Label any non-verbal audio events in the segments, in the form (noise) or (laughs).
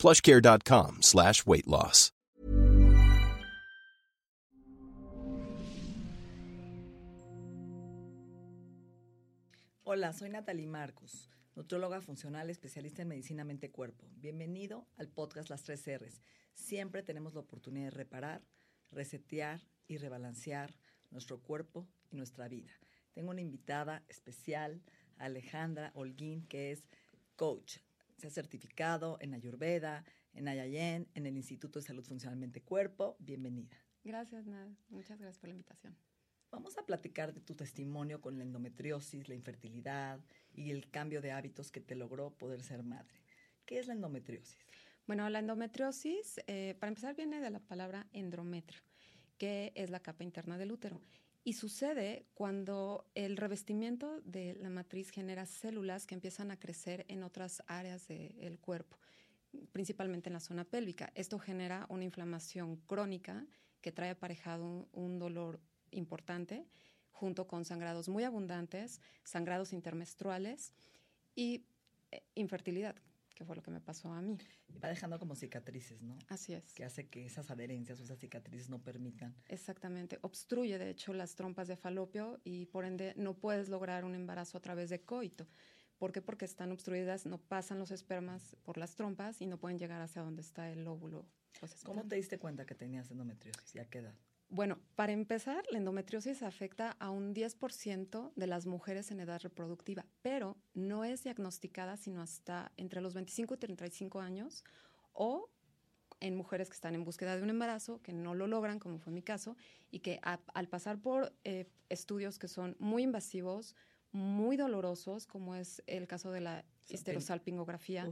plushcare.com slash weight loss. Hola, soy Natalie Marcus, nutróloga funcional especialista en medicina mente-cuerpo. Bienvenido al podcast Las Tres R's. Siempre tenemos la oportunidad de reparar, resetear y rebalancear nuestro cuerpo y nuestra vida. Tengo una invitada especial, Alejandra Holguín, que es coach. Se ha certificado en Ayurveda, en Ayayen, en el Instituto de Salud Funcional Mente-Cuerpo. Bienvenida. Gracias, Nada. Muchas gracias por la invitación. Vamos a platicar de tu testimonio con la endometriosis, la infertilidad y el cambio de hábitos que te logró poder ser madre. ¿Qué es la endometriosis? Bueno, la endometriosis, eh, para empezar, viene de la palabra endometrio, que es la capa interna del útero. Y sucede cuando el revestimiento de la matriz genera células que empiezan a crecer en otras áreas del cuerpo, principalmente en la zona pélvica. Esto genera una inflamación crónica que trae aparejado un dolor importante, junto con sangrados muy abundantes, sangrados intermenstruales y eh, infertilidad, que fue lo que me pasó a mí. Y va dejando como cicatrices, ¿no? Así es. Que hace que esas adherencias o esas cicatrices no permitan. Exactamente. Obstruye, de hecho, las trompas de falopio y por ende no puedes lograr un embarazo a través de coito. ¿Por qué? Porque están obstruidas, no pasan los espermas por las trompas y no pueden llegar hacia donde está el óvulo. ¿Cómo te diste cuenta que tenías endometriosis y a qué edad? Bueno, para empezar, la endometriosis afecta a un 10% de las mujeres en edad reproductiva, pero no es diagnosticada sino hasta entre los 25 y 35 años o en mujeres que están en búsqueda de un embarazo, que no lo logran, como fue mi caso, y que al pasar por eh, estudios que son muy invasivos, muy dolorosos, como es el caso de la histerosalpingografía,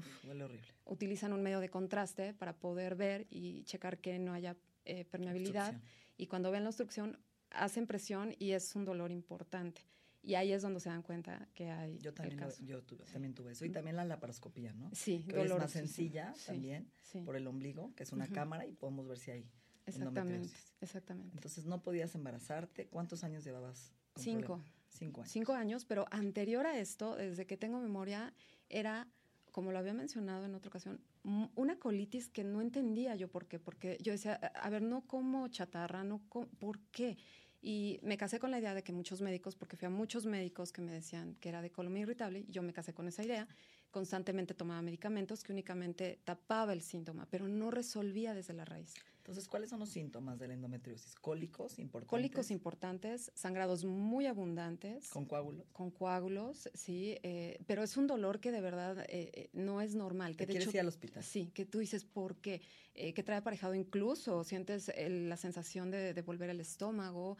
utilizan un medio de contraste para poder ver y checar que no haya eh, permeabilidad y cuando ven la obstrucción hacen presión y es un dolor importante. Y ahí es donde se dan cuenta que hay yo también yo también tuve eso y también la laparoscopía, ¿no? Sí, que es más sencilla también por el ombligo, que es una cámara y podemos ver si hay Exactamente, exactamente. Entonces no podías embarazarte. ¿Cuántos años llevabas? Cinco. Cinco años. Cinco años, pero anterior a esto, desde que tengo memoria, era como lo había mencionado en otra ocasión, una colitis que no entendía yo por qué, porque yo decía, a ver, no como chatarra, no ¿por qué? Y me casé con la idea de que muchos médicos, porque fui a muchos médicos que me decían que era de colon irritable, y yo me casé con esa idea, constantemente tomaba medicamentos que únicamente tapaba el síntoma, pero no resolvía desde la raíz. Entonces, ¿cuáles son los síntomas de la endometriosis? Cólicos importantes. Cólicos importantes, sangrados muy abundantes. ¿Con coágulos? Con coágulos, sí. Eh, pero es un dolor que de verdad eh, eh, no es normal. Que de quieres ir al hospital? Sí, que tú dices, ¿por qué? que trae aparejado incluso, sientes la sensación de, de volver el estómago,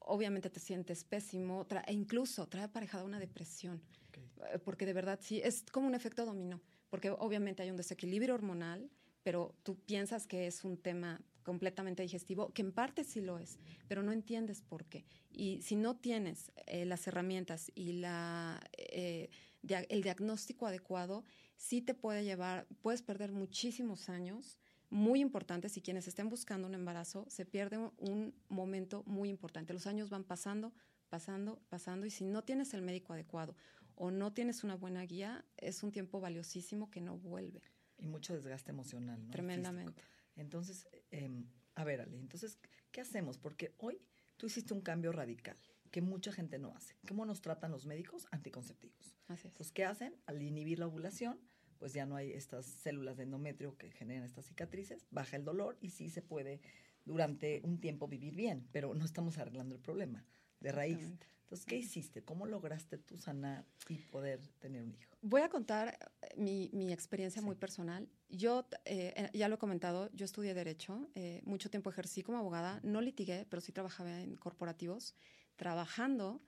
obviamente te sientes pésimo, e incluso trae aparejada una depresión. Porque de verdad sí, es como un efecto dominó. Porque obviamente hay un desequilibrio hormonal pero tú piensas que es un tema completamente digestivo, que en parte sí lo es, pero no entiendes por qué. Y si no tienes eh, las herramientas y la, eh, el diagnóstico adecuado, sí te puede llevar, puedes perder muchísimos años muy importantes y quienes estén buscando un embarazo se pierde un momento muy importante. Los años van pasando, pasando, pasando y si no tienes el médico adecuado o no tienes una buena guía, es un tiempo valiosísimo que no vuelve. Y mucho desgaste emocional, ¿no? Tremendamente. Entonces, em, a ver, Ale, entonces, ¿qué hacemos? Porque hoy tú hiciste un cambio radical que mucha gente no hace. ¿Cómo nos tratan los médicos anticonceptivos? Así es. Entonces, ¿qué hacen? Al inhibir la ovulación, pues ya no hay estas células de endometrio que generan estas cicatrices, baja el dolor y sí se puede durante un tiempo vivir bien, pero no estamos arreglando el problema de raíz. Entonces, ¿qué hiciste? ¿Cómo lograste tú sanar y poder tener un hijo? Voy a contar eh, mi, experiencia muy personal. Yo, eh, eh, ya lo he comentado, yo estudié Derecho, mucho tiempo ejercí como abogada, no litigué, pero sí trabajaba en corporativos. Trabajando,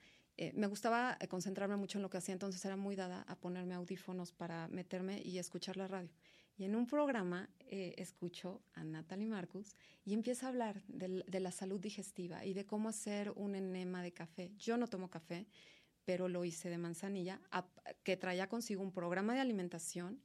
me gustaba concentrarme mucho en lo que hacía, entonces era muy dada a ponerme audífonos para meterme y escuchar la radio. Y en un programa eh, escucho a Natalie Marcus y empieza a hablar de, de, la salud digestiva y de cómo hacer un enema de café. Yo no tomo café, pero lo hice de manzanilla, que traía consigo un programa de alimentación.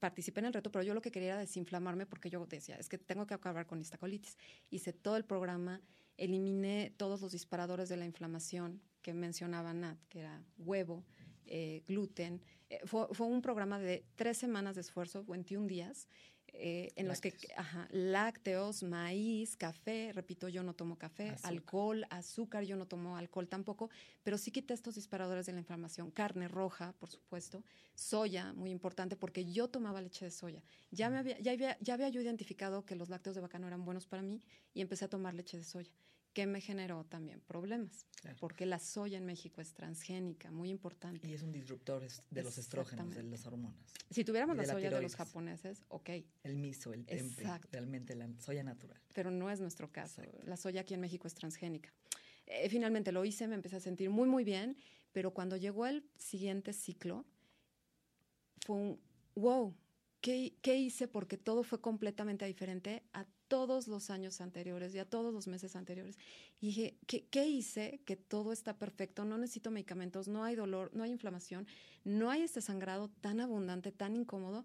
Participé en el reto, pero yo lo que quería era desinflamarme porque yo decía, es que tengo que acabar con esta colitis. Hice todo el programa, eliminé todos los disparadores de la inflamación que mencionaba Nat, que era huevo, eh, gluten. Eh, fue, fue, un programa de tres semanas de esfuerzo, 21 días, eh, en los que ajá, lácteos, maíz, café, repito, yo no tomo café, alcohol, azúcar, yo no tomo alcohol tampoco, pero sí quité estos disparadores de la inflamación, carne roja, por supuesto, soya, muy importante, porque yo tomaba leche de soya. Ya, me había, ya, había, ya había yo identificado que los lácteos de vaca no eran buenos para mí y empecé a tomar leche de soya que me generó también problemas, porque la soya en México es transgénica, muy importante. Y es un disruptor de los estrógenos, de las hormonas. Si tuviéramos la, soya de los japoneses, ok. El miso, el tempe, realmente la soya natural. Pero no es nuestro caso. La soya aquí en México es transgénica. Eh, finalmente lo hice, me empecé a sentir muy, muy bien, pero cuando llegó el siguiente ciclo, fue un, wow, ¿qué, qué hice? Porque todo fue completamente diferente a todos los años anteriores y a todos los meses anteriores. Y dije, ¿qué, hice? Que todo está perfecto, no necesito medicamentos, no hay dolor, no hay inflamación, no hay este sangrado tan abundante, tan incómodo.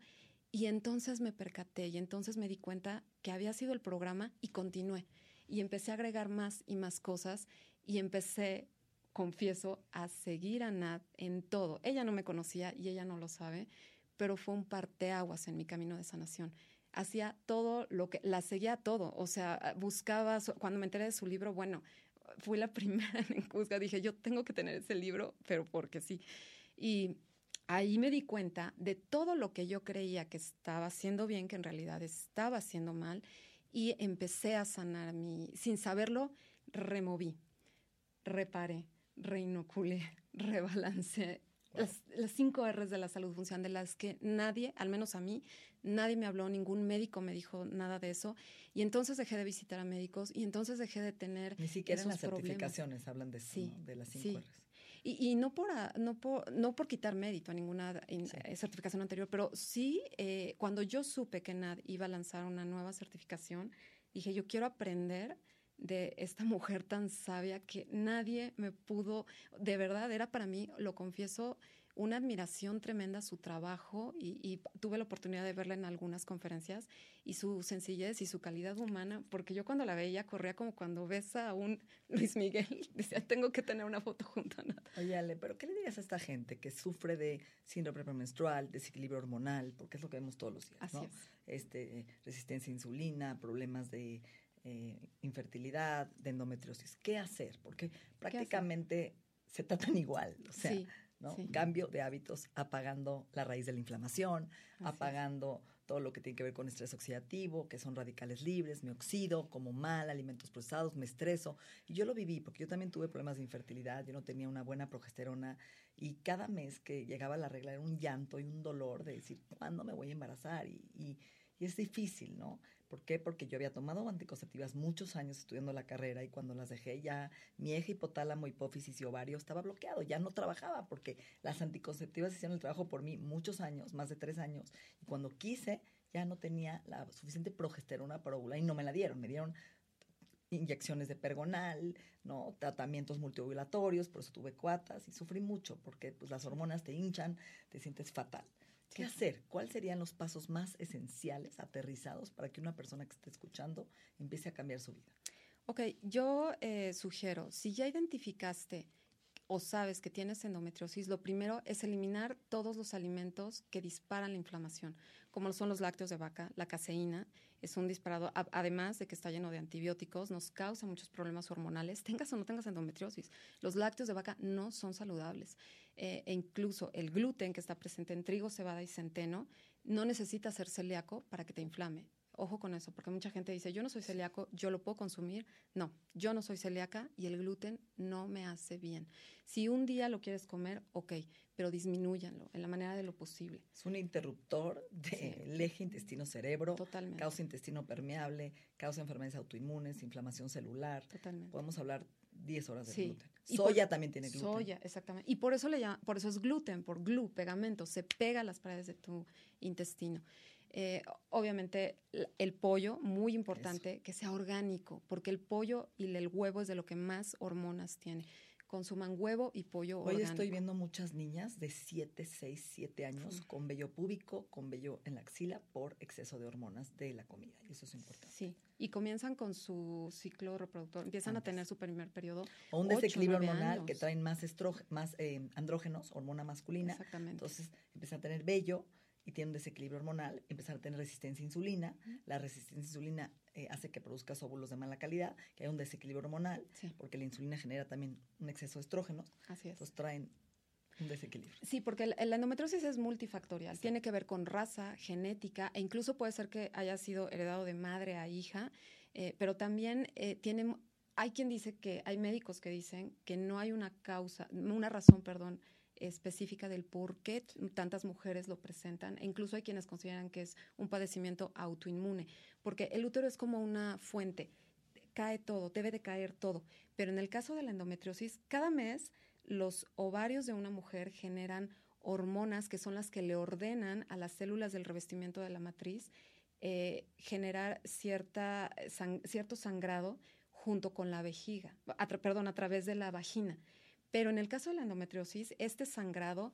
Y entonces me percaté y entonces me di cuenta que había sido el programa y continué. Y empecé a agregar más y más cosas y empecé, confieso, a seguir a Nat en todo. Ella no me conocía y ella no lo sabe, pero fue un parteaguas en mi camino de sanación hacía todo lo que, la seguía todo, o sea, buscaba, cuando me enteré de su libro, bueno, fui la (laughs) primera en buscar, dije, yo tengo que tener ese libro, pero porque sí. Y ahí me di cuenta de todo lo que yo creía que estaba haciendo bien, que en realidad estaba haciendo mal, y empecé a sanar mi, sin saberlo, removí, reparé, reinoculé, (laughs) rebalancé las, las, cinco R's de la salud funcionan, de las que nadie, al menos a mí, nadie me habló, ningún médico me dijo nada de eso. Y entonces dejé de visitar a médicos y entonces dejé de tener. Ni siquiera en las certificaciones hablan de eso, de las cinco R's. Y, y, no, por, no, por, no por quitar mérito a ninguna eh, certificación anterior, pero sí, eh, cuando yo supe que NAD iba a lanzar una nueva certificación, dije, yo quiero aprender de esta mujer tan sabia que nadie me pudo, de verdad, era para mí, lo confieso, una admiración tremenda su trabajo y, tuve la oportunidad de verla en algunas conferencias y su sencillez y su calidad humana, porque yo cuando la veía corría como cuando ves a un (laughs) Luis Miguel, decía, tengo que tener una foto junto a nada. Oye, Ale, pero ¿qué le dirías a esta gente que sufre de síndrome premenstrual, desequilibrio hormonal, porque es lo que vemos todos los días, Así ¿no? Este, resistencia a insulina, problemas de eh, infertilidad, de endometriosis. ¿Qué hacer? Porque prácticamente se tratan igual. O sea, ¿no? Cambio de hábitos, apagando la raíz de la inflamación, apagando todo lo que tiene que ver con estrés oxidativo, que son radicales libres, me oxido, como mal, alimentos procesados, me estreso. Y yo lo viví porque yo también tuve problemas de infertilidad, yo no tenía una buena progesterona y cada mes que llegaba la regla era un llanto y un dolor de decir, ¿cuándo me voy a embarazar? Y, y, y es difícil, ¿no? ¿Por qué? Porque yo había tomado anticonceptivas muchos años estudiando la carrera y cuando las dejé ya mi eje hipotálamo, hipófisis y ovario estaba bloqueado, ya no trabajaba porque las anticonceptivas hicieron el trabajo por mí muchos años, más de tres años. Y cuando quise ya no tenía la suficiente progesterona para ovular y no me la dieron, me dieron inyecciones de pergonal, ¿no? tratamientos multiovulatorios, por eso tuve cuatas y sufrí mucho porque pues, las hormonas te hinchan, te sientes fatal. ¿Qué hacer? ¿Cuáles serían los pasos más esenciales, aterrizados, para que una persona que esté escuchando empiece a cambiar su vida? Ok, yo eh, sugiero, si ya identificaste o sabes que tienes endometriosis, lo primero es eliminar todos los alimentos que disparan la inflamación, como son los lácteos de vaca, la caseína, es un disparador, además de que está lleno de antibióticos, nos causa muchos problemas hormonales, (laughs) tengas o no tengas endometriosis. Los lácteos de vaca no son saludables. Eh, e incluso el gluten que está presente en trigo, cebada y centeno no necesita ser celíaco para que te inflame. Ojo con eso, porque mucha gente dice, yo no soy celíaco, yo lo puedo consumir. No, yo no soy celíaca y el gluten no me hace bien. Si un día lo quieres comer, ok, pero disminúyanlo en la manera de lo posible. Es un interruptor del eje intestino-cerebro. Totalmente. Causa intestino permeable, causa enfermedades autoinmunes, inflamación celular. Totalmente. Podemos hablar 10 horas de gluten. Soya también tiene gluten. Soya, exactamente. Y por eso le llama, por eso es gluten, por glue, pegamento, se pega a las paredes de tu intestino. Eh, obviamente el pollo, muy importante, que sea orgánico, porque el pollo y el huevo es de lo que más hormonas tiene consuman huevo y pollo Hoy estoy viendo muchas niñas de 7, 6, 7 años con vello púbico, con vello en la axila por exceso de hormonas de la comida. Y eso es importante. Sí, y comienzan con su ciclo reproductor, empiezan a tener su primer periodo. O un desequilibrio hormonal que traen más, más eh, andrógenos, hormona masculina. Exactamente. Entonces empiezan a tener vello y tienen un desequilibrio hormonal, empiezan a tener resistencia a insulina. La resistencia a insulina eh, hace que produzcas óvulos de mala calidad, que hay un desequilibrio hormonal, porque la insulina genera también un exceso de estrógenos. Así es. Entonces traen un desequilibrio. Sí, porque la endometriosis es multifactorial. Tiene que ver con raza, genética, e incluso puede ser que haya sido heredado de madre a hija, eh, pero también eh, tiene, hay quien dice que, hay médicos que dicen que no hay una causa, una razón, perdón, específica del por qué tantas mujeres lo presentan. E incluso hay quienes consideran que es un padecimiento autoinmune, porque el útero es como una fuente, cae todo, debe de caer todo. Pero en el caso de la endometriosis, cada mes los ovarios de una mujer generan hormonas que son las que le ordenan a las células del revestimiento de la matriz eh, generar cierta, cierto sangrado junto con la vejiga, perdón, a través de la vagina. Pero en el caso de la endometriosis, este sangrado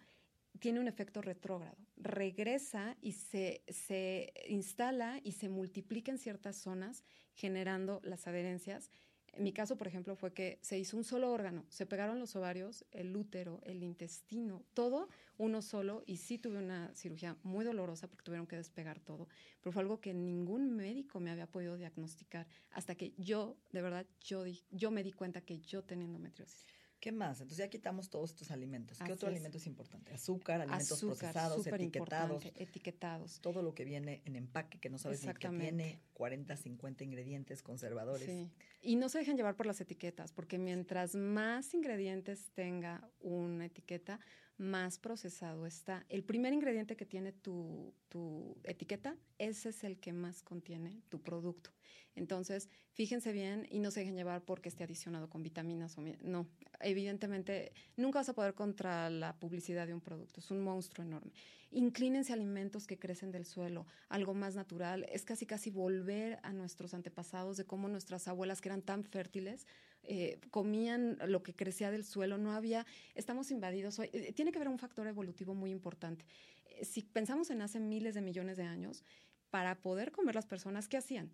tiene un efecto retrógrado. Regresa y se, se instala y se multiplica en ciertas zonas, generando las adherencias. En mi caso, por ejemplo, fue que se hizo un solo órgano. Se pegaron los ovarios, el útero, el intestino, todo uno solo. Y sí tuve una cirugía muy dolorosa porque tuvieron que despegar todo. Pero fue algo que ningún médico me había podido diagnosticar hasta que yo, de verdad, yo, yo me di cuenta que yo tenía endometriosis. ¿Qué más? Entonces ya quitamos todos estos alimentos. ¿Qué otro alimento es importante? Azúcar, alimentos procesados, etiquetados. Etiquetados. Todo lo que viene en empaque que no sabes ni qué tiene, 40, 50 ingredientes, conservadores. Sí. Y no se dejen llevar por las etiquetas, porque mientras más ingredientes tenga una etiqueta, más procesado está. El primer ingrediente que tiene tu, tu etiqueta, ese es el que más contiene tu producto. Entonces, fíjense bien y no se dejen llevar porque esté adicionado con vitaminas o no. Evidentemente, nunca vas a poder contra la publicidad de un producto. Es un monstruo enorme. Inclínense a alimentos que crecen del suelo, algo más natural. Es casi casi volver a nuestros antepasados de cómo nuestras abuelas que eran tan fértiles eh, comían lo que crecía del suelo. No había, estamos invadidos hoy. Eh, tiene que haber un factor evolutivo muy importante. Eh, si pensamos en hace miles de millones de años, para poder comer las personas, ¿qué hacían?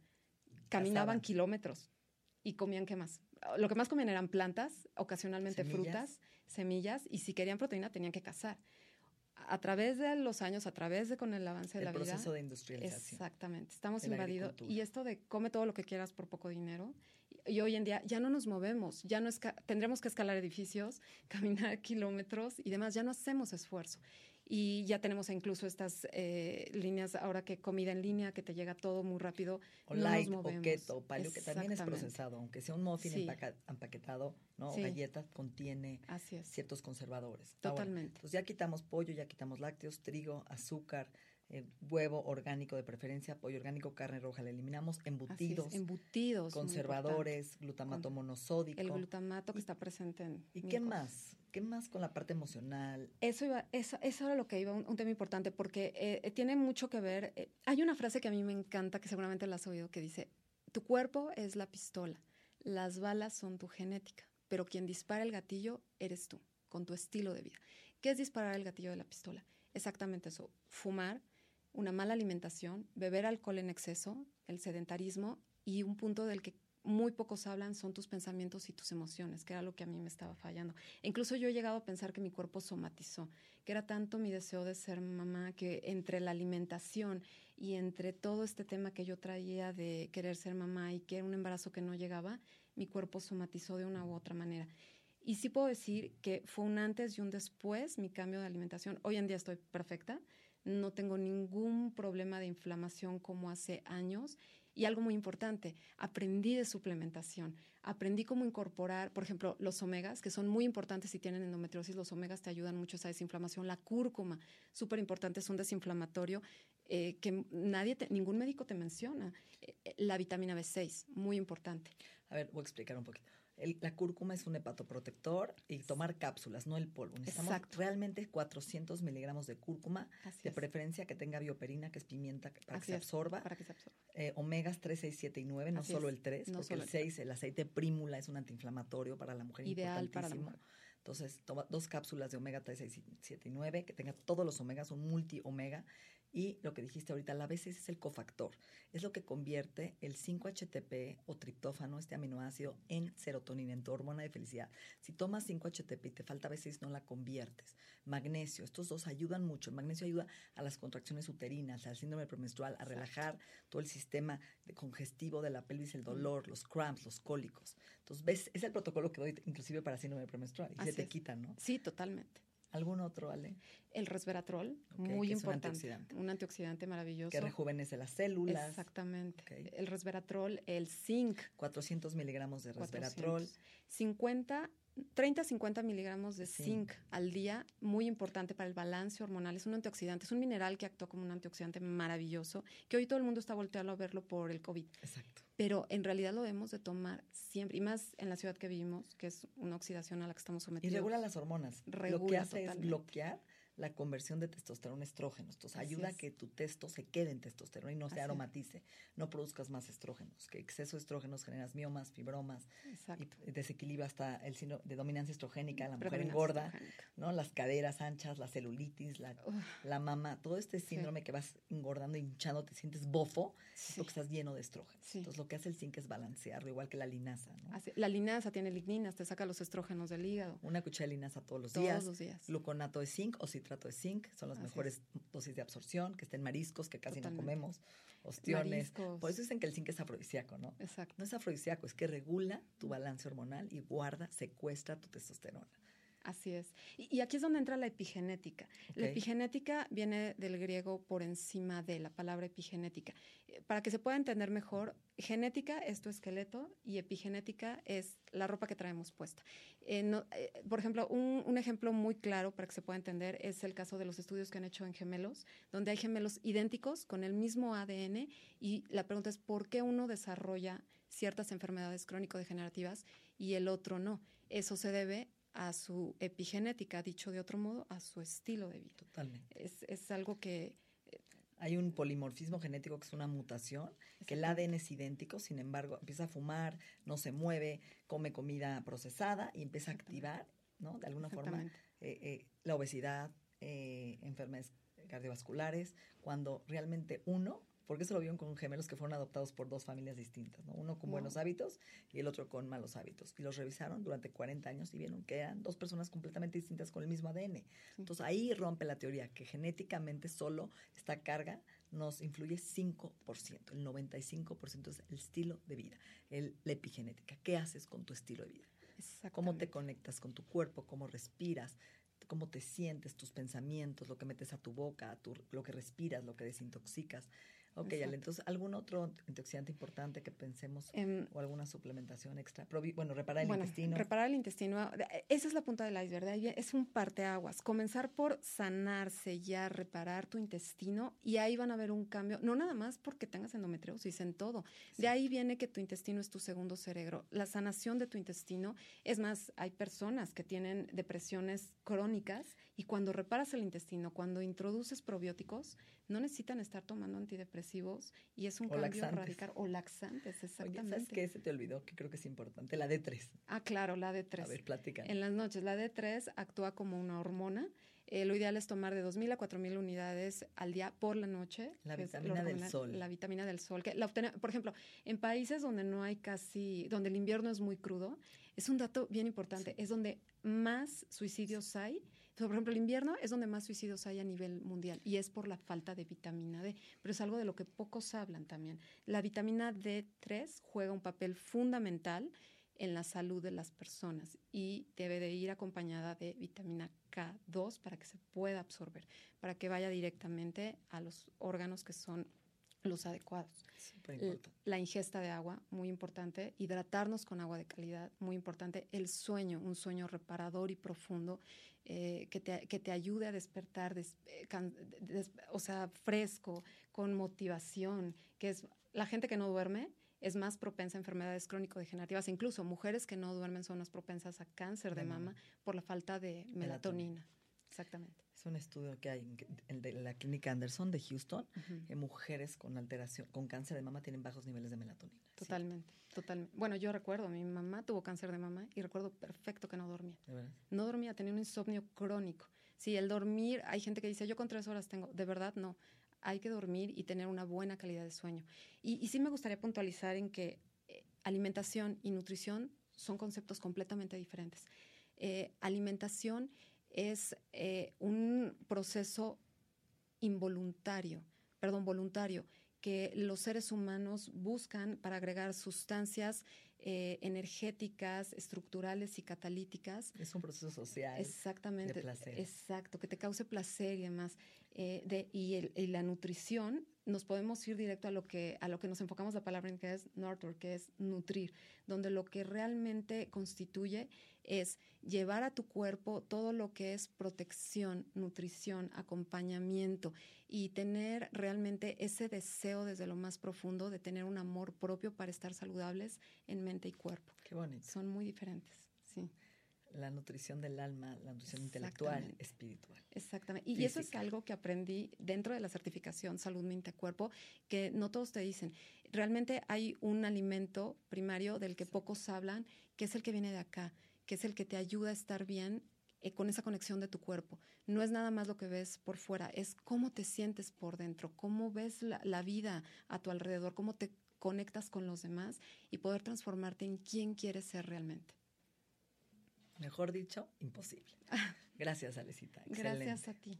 caminaban kilómetros y comían qué más. Lo que más comían eran plantas, ocasionalmente frutas, semillas, y si querían proteína tenían que cazar. A través de los años, a través de con el avance de la vida. El proceso de industrialización. Exactamente. Estamos invadidos. Y esto de come todo lo que quieras por poco dinero. Y, hoy en día ya no nos movemos, ya no tendremos que escalar edificios, (laughs) caminar kilómetros y demás, ya no hacemos esfuerzo. Y ya tenemos incluso estas eh, líneas ahora que comida en línea, que te llega todo muy rápido. O light, o keto, paleo, que también es procesado, aunque sea un muffin empaquetado, ¿no? Galleta contiene ciertos conservadores. Totalmente. Entonces ya quitamos pollo, ya quitamos lácteos, trigo, azúcar, eh, huevo orgánico de preferencia, pollo orgánico, carne roja, le eliminamos embutidos, embutidos conservadores, glutamato monosódico. El glutamato que está presente en. ¿Y qué más? ¿Qué más con la parte emocional? Eso iba, eso, eso era lo que iba, un, tema importante, porque eh, tiene mucho que ver. Eh, hay una frase que a mí me encanta, que seguramente la has oído, que dice: Tu cuerpo es la pistola, las balas son tu genética, pero quien dispara el gatillo eres tú, con tu estilo de vida. ¿Qué es disparar el gatillo de la pistola? Exactamente eso: fumar una mala alimentación, beber alcohol en exceso, el sedentarismo y un punto del que muy pocos hablan son tus pensamientos y tus emociones, que era lo que a mí me estaba fallando. incluso yo he llegado a pensar que mi cuerpo somatizó, que era tanto mi deseo de ser mamá que entre la alimentación y entre todo este tema que yo traía de querer ser mamá y que era un embarazo que no llegaba, mi cuerpo somatizó de una u otra manera. Y sí puedo decir que fue un antes y un después mi cambio de alimentación. Hoy en día estoy perfecta, no tengo ningún problema de inflamación como hace años. Y algo muy importante, aprendí de suplementación, aprendí cómo incorporar, por ejemplo, los omegas, que son muy importantes si tienen endometriosis, los omegas te ayudan mucho a esa desinflamación, la cúrcuma, súper importante, es un desinflamatorio eh, que nadie, ningún médico te menciona, eh, la vitamina B6, muy importante. A ver, voy a explicar un poquito. La cúrcuma es un hepatoprotector y tomar cápsulas, no el polvo. Necesitamos realmente 400 miligramos de cúrcuma, de preferencia que tenga bioperina, que es pimienta, para, que se, absorba. para que se absorba. Eh, omegas 3, 6, 7 y 9, no solo el 3, porque el 6, el aceite prímula es un antiinflamatorio para la mujer. Ideal para la mujer. Entonces, toma dos cápsulas de omega 3, 6, 7 y 9, que tenga todos los omegas, un multi-omega, y lo que dijiste ahorita, la B6 es el cofactor. Es lo que convierte el 5-HTP o triptófano, este aminoácido, en serotonina, en tu hormona de felicidad. Si tomas 5-HTP y te falta B6, no la conviertes. Magnesio, estos dos ayudan mucho. El magnesio ayuda a las contracciones uterinas, al síndrome premenstrual, a relajar todo el sistema congestivo de la pelvis, el dolor, los cramps, los cólicos. Entonces, ves, es el protocolo que doy inclusive para síndrome premenstrual y se te quita, ¿no? Sí, totalmente. ¿Algún otro, Ale? El resveratrol, muy importante. Un antioxidante. un antioxidante. maravilloso. Que rejuvenece las células. Exactamente. El resveratrol, el zinc. 400 miligramos de resveratrol. 50 30 50 miligramos de zinc al día, muy importante para el balance hormonal. Es un antioxidante, es un mineral que actúa como un antioxidante maravilloso, que hoy todo el mundo está volteando a verlo por el COVID. Exacto. Pero en realidad lo debemos de tomar siempre, y más en la ciudad que vivimos, que es una oxidación a la que estamos sometidos. Y regula las hormonas. lo que hace es bloquear la conversión de testosterona a estrógenos. Entonces, ayuda a que tu testo se quede en testosterona y no se aromatice, no produzcas más estrógenos. Que exceso de estrógenos generas miomas, fibromas, y desequilibra hasta el signo de dominancia estrogénica, la mujer engorda, ¿no? Las caderas anchas, la celulitis, la, la mama, todo este síndrome que vas engordando, hinchando, te sientes bofo, porque estás lleno de estrógenos. Entonces, lo que hace el zinc es balancearlo, igual que la linaza, La linaza tiene ligninas, te saca los estrógenos del hígado. Una cuchara de linaza todos los días. Todos los días. Gluconato de zinc o si trato de zinc, son las mejores dosis de absorción, que estén mariscos, que casi no comemos, ostiones. Por eso dicen que el zinc es afrodisíaco, ¿no? Exacto. No es afrodisíaco, es que regula tu balance hormonal y guarda, secuestra tu testosterona. Así es. Y, aquí es donde entra la epigenética. La epigenética viene del griego por encima de la palabra epigenética. Eh, para que se pueda entender mejor, genética es tu esqueleto y epigenética es la ropa que traemos puesta. Eh, eh, por ejemplo, un, un, ejemplo muy claro para que se pueda entender es el caso de los estudios que han hecho en gemelos, donde hay gemelos idénticos con el mismo ADN y la pregunta es por qué uno desarrolla ciertas enfermedades crónico-degenerativas y el otro no. Eso se debe a su epigenética, dicho de otro modo, a su estilo de vida. Totalmente. Es, es algo que... Eh, Hay un polimorfismo genético que es una mutación, que el ADN es idéntico, sin embargo, empieza a fumar, no se mueve, come comida procesada y empieza a activar, ¿no? De alguna forma, eh, eh, la obesidad, enfermedades cardiovasculares, cuando realmente uno porque eso lo vieron con gemelos que fueron adoptados por dos familias distintas, ¿no? Uno con buenos hábitos y el otro con malos hábitos. Y los revisaron durante 40 años y vieron que eran dos personas completamente distintas con el mismo ADN. Entonces ahí rompe la teoría que genéticamente solo esta carga nos influye 5%. El 95% es el estilo de vida, el, la epigenética. ¿Qué haces con tu estilo de vida? ¿Cómo te conectas con tu cuerpo? ¿Cómo respiras? cómo te sientes, tus pensamientos, lo que metes a tu boca, lo que respiras, lo que desintoxicas. Ok, entonces, ¿algún otro antioxidante importante que pensemos em, o alguna suplementación extra? bueno, reparar el intestino. Reparar el intestino, esa es la punta del iceberg, es un parteaguas. Comenzar por sanar, sellar, reparar tu intestino y ahí van a ver un cambio, no nada más porque tengas endometriosis, en todo. De ahí viene que tu intestino es tu segundo cerebro. La sanación de tu intestino, es más, hay personas que tienen depresiones crónicas y cuando reparas el intestino, cuando introduces probióticos, no necesitan estar tomando antidepresivos y es un cambio radical. O laxantes, exactamente. Oye, ¿Sabes qué se te olvidó? Que creo que es importante, la D3. Ah, claro, la D3. A ver, plática. En las noches, la D3 actúa como una hormona. Eh, lo ideal es tomar de 2.000 a 4.000 unidades al día por la noche. La vitamina del sol. La vitamina del sol. Que la por ejemplo, en países donde no hay casi, donde el invierno es muy crudo, es un dato bien importante, es donde más suicidios hay por ejemplo, el invierno es donde más suicidios hay a nivel mundial y es por la falta de vitamina D, pero es algo de lo que pocos hablan también. La vitamina D3 juega un papel fundamental en la salud de las personas y debe de ir acompañada de vitamina K2 para que se pueda absorber, para que vaya directamente a los órganos que son los adecuados. La ingesta de agua, muy importante. Hidratarnos con agua de calidad, muy importante. El sueño, un sueño reparador y profundo eh, que, te, que, te, ayude a despertar, eh, o sea, fresco, con motivación, que es la gente que no duerme es más propensa a enfermedades crónico-degenerativas. Incluso mujeres que no duermen son más propensas a cáncer de, mama, por la falta de melatonina. Exactamente. Es un estudio que hay en de la clínica Anderson de Houston, que mujeres con alteración, con cáncer de mama tienen bajos niveles de melatonina. Totalmente, totalmente. Bueno, yo recuerdo, mi mamá tuvo cáncer de mama y recuerdo perfecto que no dormía. No dormía, tenía un insomnio crónico. Sí, el dormir, hay gente que dice, yo con tres horas tengo, de verdad no hay que dormir y tener una buena calidad de sueño. Y, sí me gustaría puntualizar en que eh, alimentación y nutrición son conceptos completamente diferentes. Eh, alimentación es eh, un proceso involuntario, perdón, voluntario, que los seres humanos buscan para agregar sustancias energéticas, estructurales y catalíticas. Es un proceso social. Exactamente. De placer. Exacto, que te cause placer y demás. Eh, de, y, la nutrición, nos podemos ir directo a lo que, a lo que nos enfocamos la palabra en que es nurture, que es nutrir, donde lo que realmente constituye es llevar a tu cuerpo todo lo que es protección, nutrición, acompañamiento y tener realmente ese deseo desde lo más profundo de tener un amor propio para estar saludables en mente y cuerpo. Qué bonito. Son muy diferentes, sí la nutrición del alma, la nutrición intelectual, espiritual. Exactamente. Y eso es algo que aprendí dentro de la certificación Salud Mente Cuerpo, que no todos te dicen. Realmente hay un alimento primario del que pocos hablan, que es el que viene de acá, que es el que te ayuda a estar bien eh, con esa conexión de tu cuerpo. No es nada más lo que ves por fuera, es cómo te sientes por dentro, cómo ves la vida a tu alrededor, cómo te conectas con los demás y poder transformarte en quien quieres ser realmente. Mejor dicho, imposible. (laughs) Gracias, Alecita. Gracias a ti.